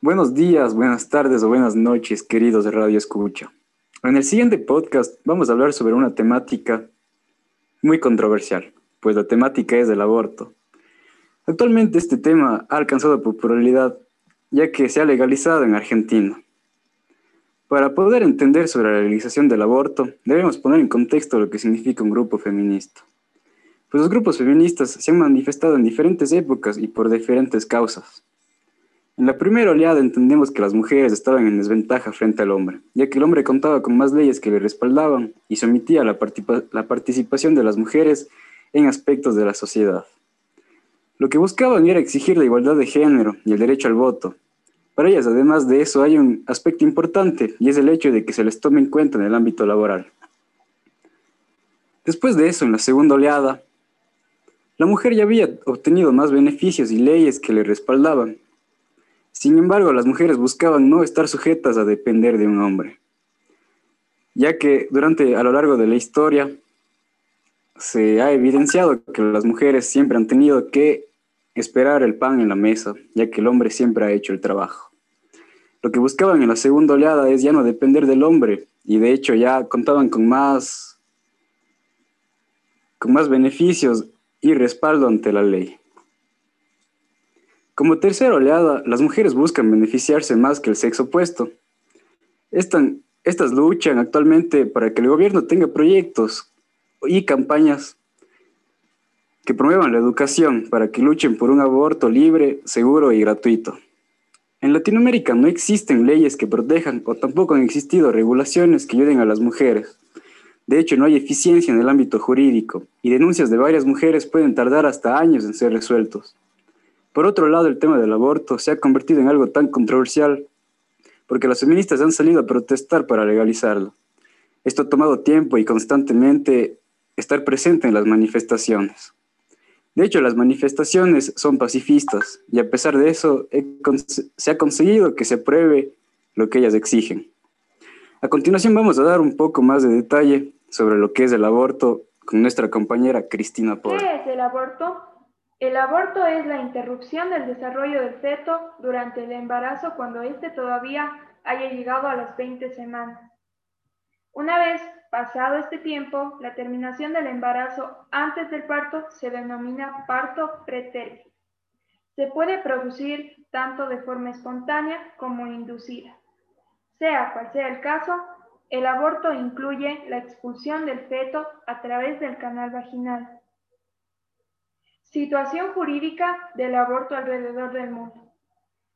Buenos días, buenas tardes o buenas noches, queridos de Radio Escucha. En el siguiente podcast vamos a hablar sobre una temática muy controversial, pues la temática es el aborto. Actualmente este tema ha alcanzado popularidad ya que se ha legalizado en Argentina. Para poder entender sobre la legalización del aborto, debemos poner en contexto lo que significa un grupo feminista. Pues los grupos feministas se han manifestado en diferentes épocas y por diferentes causas. En la primera oleada entendemos que las mujeres estaban en desventaja frente al hombre, ya que el hombre contaba con más leyes que le respaldaban y sometía la, la participación de las mujeres en aspectos de la sociedad. Lo que buscaban era exigir la igualdad de género y el derecho al voto. Para ellas, además de eso, hay un aspecto importante y es el hecho de que se les tome en cuenta en el ámbito laboral. Después de eso, en la segunda oleada, la mujer ya había obtenido más beneficios y leyes que le respaldaban, sin embargo, las mujeres buscaban no estar sujetas a depender de un hombre, ya que durante a lo largo de la historia se ha evidenciado que las mujeres siempre han tenido que esperar el pan en la mesa, ya que el hombre siempre ha hecho el trabajo. Lo que buscaban en la segunda oleada es ya no depender del hombre y de hecho ya contaban con más con más beneficios y respaldo ante la ley. Como tercera oleada, las mujeres buscan beneficiarse más que el sexo opuesto. estas luchan actualmente para que el gobierno tenga proyectos y campañas que promuevan la educación para que luchen por un aborto libre, seguro y gratuito. En Latinoamérica no existen leyes que protejan o tampoco han existido regulaciones que ayuden a las mujeres. De hecho, no hay eficiencia en el ámbito jurídico y denuncias de varias mujeres pueden tardar hasta años en ser resueltos. Por otro lado, el tema del aborto se ha convertido en algo tan controversial porque las feministas han salido a protestar para legalizarlo. Esto ha tomado tiempo y constantemente estar presente en las manifestaciones. De hecho, las manifestaciones son pacifistas y a pesar de eso se ha conseguido que se apruebe lo que ellas exigen. A continuación vamos a dar un poco más de detalle sobre lo que es el aborto con nuestra compañera Cristina Por. ¿Qué es el aborto? El aborto es la interrupción del desarrollo del feto durante el embarazo cuando éste todavía haya llegado a las 20 semanas. Una vez pasado este tiempo, la terminación del embarazo antes del parto se denomina parto pretérmino. Se puede producir tanto de forma espontánea como inducida. Sea cual sea el caso, el aborto incluye la expulsión del feto a través del canal vaginal. Situación jurídica del aborto alrededor del mundo.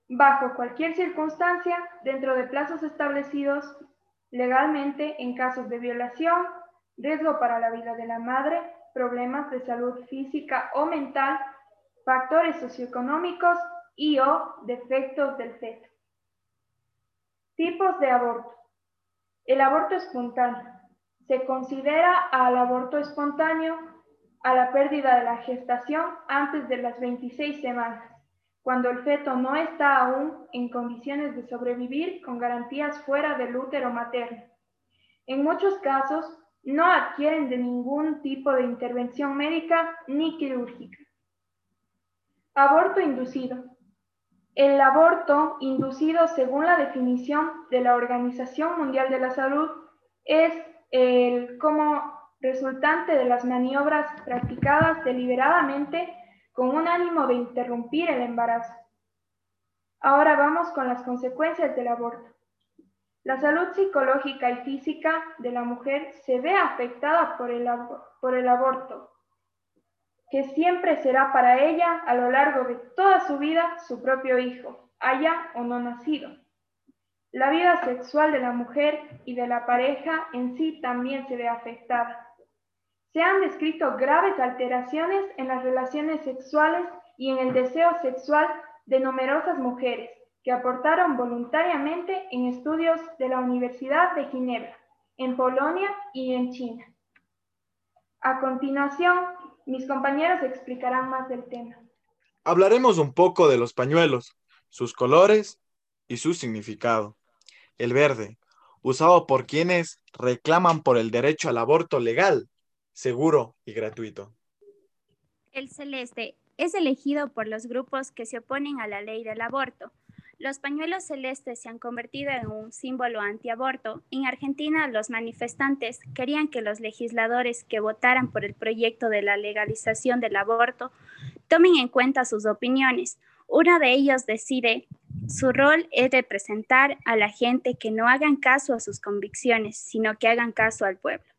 Bajo cualquier circunstancia, dentro de plazos establecidos legalmente en casos de violación, riesgo para la vida de la madre, problemas de salud física o mental, factores socioeconómicos y o defectos del feto. Tipos de aborto. El aborto espontáneo. Se considera al aborto espontáneo a la pérdida de la gestación antes de las 26 semanas, cuando el feto no está aún en condiciones de sobrevivir con garantías fuera del útero materno. En muchos casos, no adquieren de ningún tipo de intervención médica ni quirúrgica. Aborto inducido. El aborto inducido, según la definición de la Organización Mundial de la Salud, es el como resultante de las maniobras practicadas deliberadamente con un ánimo de interrumpir el embarazo. Ahora vamos con las consecuencias del aborto. La salud psicológica y física de la mujer se ve afectada por el, por el aborto, que siempre será para ella a lo largo de toda su vida su propio hijo, haya o no nacido. La vida sexual de la mujer y de la pareja en sí también se ve afectada. Se han descrito graves alteraciones en las relaciones sexuales y en el deseo sexual de numerosas mujeres que aportaron voluntariamente en estudios de la Universidad de Ginebra, en Polonia y en China. A continuación, mis compañeros explicarán más del tema. Hablaremos un poco de los pañuelos, sus colores y su significado. El verde, usado por quienes reclaman por el derecho al aborto legal seguro y gratuito. El celeste es elegido por los grupos que se oponen a la ley del aborto. los pañuelos celestes se han convertido en un símbolo antiaborto, en Argentina los manifestantes querían que los legisladores que votaran por el proyecto de la legalización del aborto tomen en cuenta sus opiniones. Uno de ellos decide su rol es representar a la gente que no hagan caso a sus convicciones, sino que hagan caso al pueblo.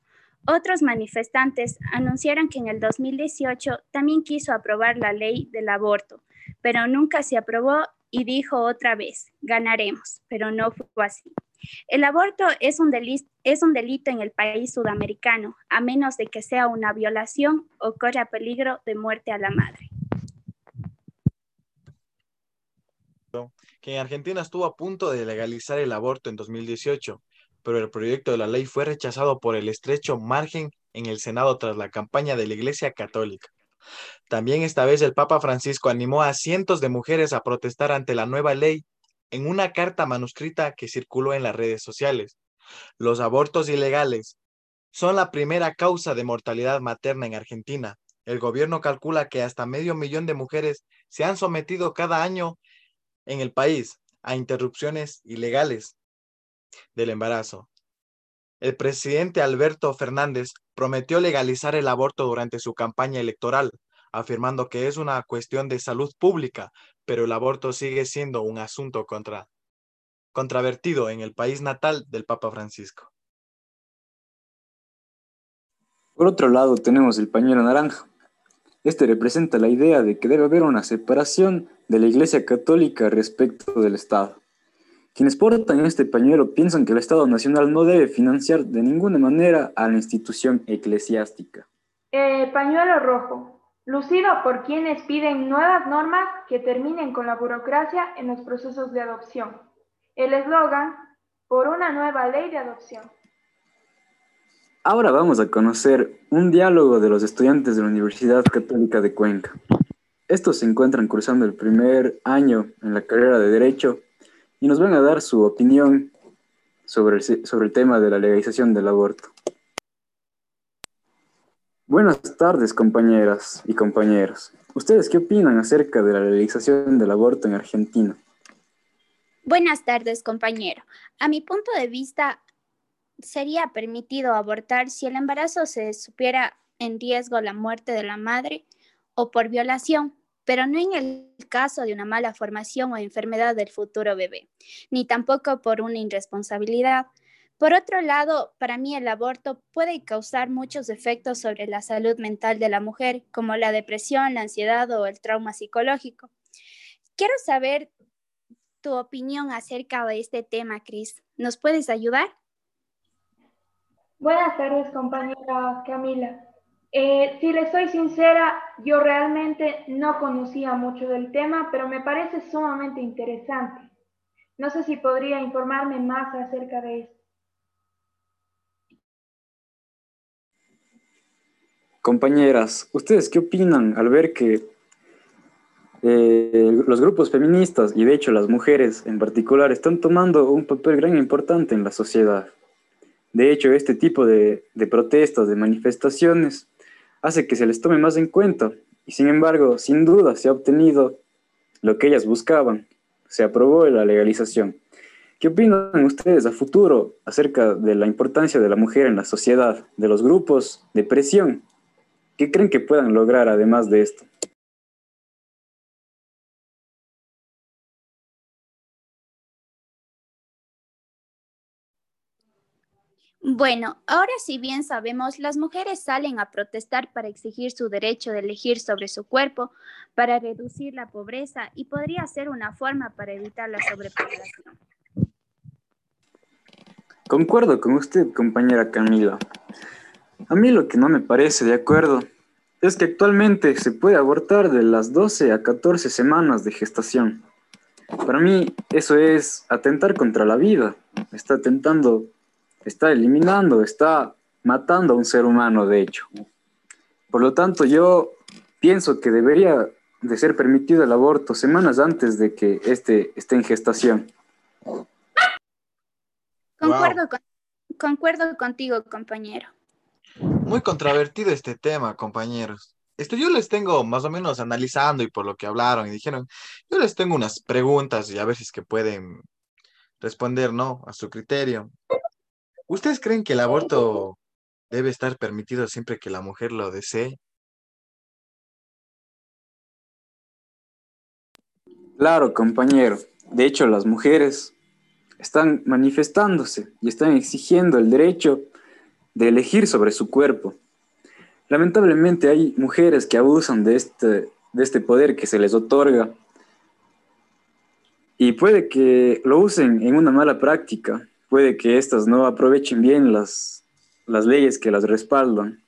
Otros manifestantes anunciaron que en el 2018 también quiso aprobar la ley del aborto, pero nunca se aprobó y dijo otra vez, ganaremos, pero no fue así. El aborto es un, delito, en el país sudamericano, a menos de que sea una violación o corra peligro de muerte a la madre. que en Argentina estuvo a punto de legalizar el aborto en 2018, pero el proyecto de la ley fue rechazado por el estrecho margen en el Senado tras la campaña de la Iglesia Católica. También esta vez el Papa Francisco animó a cientos de mujeres a protestar ante la nueva ley en una carta manuscrita que circuló en las redes sociales. Los abortos ilegales son la primera causa de mortalidad materna en Argentina. El gobierno calcula que hasta medio millón de mujeres se han sometido cada año en el país a interrupciones ilegales del embarazo. El presidente Alberto Fernández prometió legalizar el aborto durante su campaña electoral, afirmando que es una cuestión de salud pública, pero el aborto sigue siendo un asunto contra, contravertido en el país natal del Papa Francisco. Por otro lado, tenemos el pañuelo naranja. Este representa la idea de que debe haber una separación de la Iglesia Católica respecto del Estado. Quienes portan este pañuelo piensan que el Estado Nacional no debe financiar de ninguna manera a la institución eclesiástica. Eh, pañuelo rojo, lucido por quienes piden nuevas normas que terminen con la burocracia en los procesos de adopción. El eslogan, por una nueva ley de adopción. Ahora vamos a conocer un diálogo de los estudiantes de la Universidad Católica de Cuenca. Estos se encuentran cursando el primer año en la carrera de Derecho y nos van a dar su opinión sobre el, sobre el tema de la legalización del aborto. Buenas tardes, compañeras y compañeros. ¿Ustedes qué opinan acerca de la legalización del aborto en Argentina? Buenas tardes, compañero. A mi punto de vista, sería permitido abortar si el embarazo se supiera en riesgo la muerte de la madre o por violación, pero no en el caso de una mala formación o enfermedad del futuro bebé, ni tampoco por una irresponsabilidad. Por otro lado, para mí el aborto puede causar muchos efectos sobre la salud mental de la mujer, como la depresión, la ansiedad o el trauma psicológico. Quiero saber tu opinión acerca de este tema, Cris. ¿Nos puedes ayudar? Buenas tardes, compañera Camila. Eh, si le soy sincera, yo realmente no conocía mucho del tema, pero me parece sumamente interesante. No sé si podría informarme más acerca de esto. Compañeras, ¿ustedes qué opinan al ver que eh, los grupos feministas y de hecho las mujeres en particular están tomando un papel gran importante en la sociedad? De hecho, este tipo de, de protestas, de manifestaciones, hace que se les tome más en cuenta. Y sin embargo, sin duda se ha obtenido lo que ellas buscaban. Se aprobó la legalización. ¿Qué opinan ustedes a futuro acerca de la importancia de la mujer en la sociedad, de los grupos de presión? ¿Qué creen que puedan lograr además de esto? Bueno, ahora si bien sabemos, las mujeres salen a protestar para exigir su derecho de elegir sobre su cuerpo, para reducir la pobreza y podría ser una forma para evitar la sobrepoblación. Concuerdo con usted, compañera Camila. A mí lo que no me parece de acuerdo es que actualmente se puede abortar de las 12 a 14 semanas de gestación. Para mí eso es atentar contra la vida, está atentando está eliminando, está matando a un ser humano, de hecho. Por lo tanto, yo pienso que debería de ser permitido el aborto semanas antes de que este esté en gestación. Concuerdo, concuerdo contigo, compañero. Muy controvertido este tema, compañeros. esto yo les tengo más o menos analizando y por lo que hablaron y dijeron, yo les tengo unas preguntas y a ver si es que pueden responder, ¿no? A su criterio. ¿Ustedes creen que el aborto debe estar permitido siempre que la mujer lo desee? Claro, compañero. De hecho, las mujeres están manifestándose y están exigiendo el derecho de elegir sobre su cuerpo. Lamentablemente hay mujeres que abusan de este, de este poder que se les otorga y puede que lo usen en una mala práctica, puede que éstas no aprovechen bien las, las leyes que las respaldan.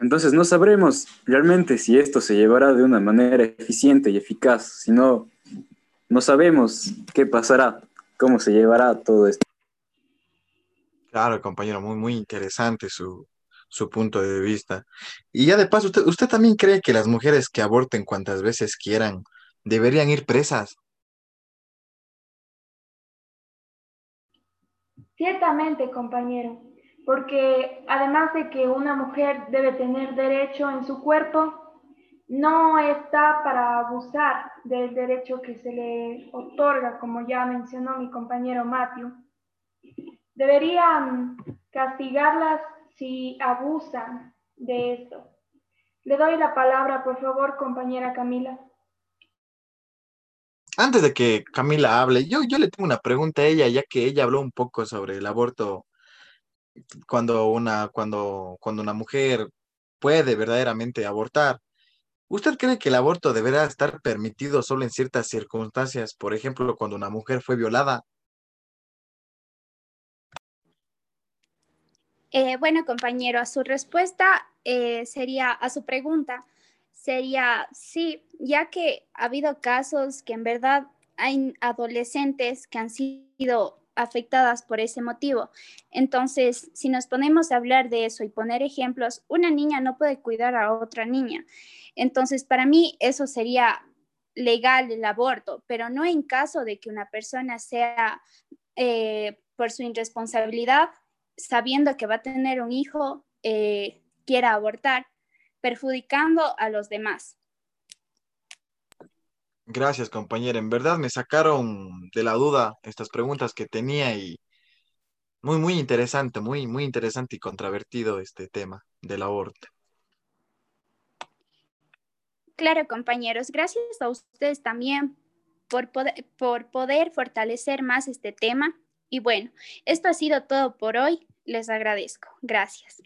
Entonces no sabremos realmente si esto se llevará de una manera eficiente y eficaz, si no, no sabemos qué pasará, cómo se llevará todo esto. Claro, compañero, muy, muy interesante su, su punto de vista. Y ya de paso, ¿usted, ¿usted también cree que las mujeres que aborten cuantas veces quieran deberían ir presas? Ciertamente, compañero porque además de que una mujer debe tener derecho en su cuerpo, no está para abusar del derecho que se le otorga, como ya mencionó mi compañero Matthew. Deberían castigarlas si abusan de esto. Le doy la palabra, por favor, compañera Camila. Antes de que Camila hable, yo, yo le tengo una pregunta a ella, ya que ella habló un poco sobre el aborto cuando una, cuando, cuando una mujer puede verdaderamente abortar. ¿Usted cree que el aborto deberá estar permitido solo en ciertas circunstancias? Por ejemplo, cuando una mujer fue violada. Eh, bueno, compañero, a su respuesta eh, sería, a su pregunta, sería sí, ya que ha habido casos que en verdad hay adolescentes que han sido afectadas por ese motivo. Entonces, si nos ponemos a hablar de eso y poner ejemplos, una niña no puede cuidar a otra niña. Entonces, para mí eso sería legal el aborto, pero no en caso de que una persona sea eh, por su irresponsabilidad, sabiendo que va a tener un hijo, eh, quiera abortar, perjudicando a los demás. Gracias, compañera. En verdad me sacaron de la duda estas preguntas que tenía y muy, muy interesante, muy, muy interesante y controvertido este tema del aborto. Claro, compañeros, gracias a ustedes también por poder, por poder fortalecer más este tema. Y bueno, esto ha sido todo por hoy. Les agradezco. Gracias.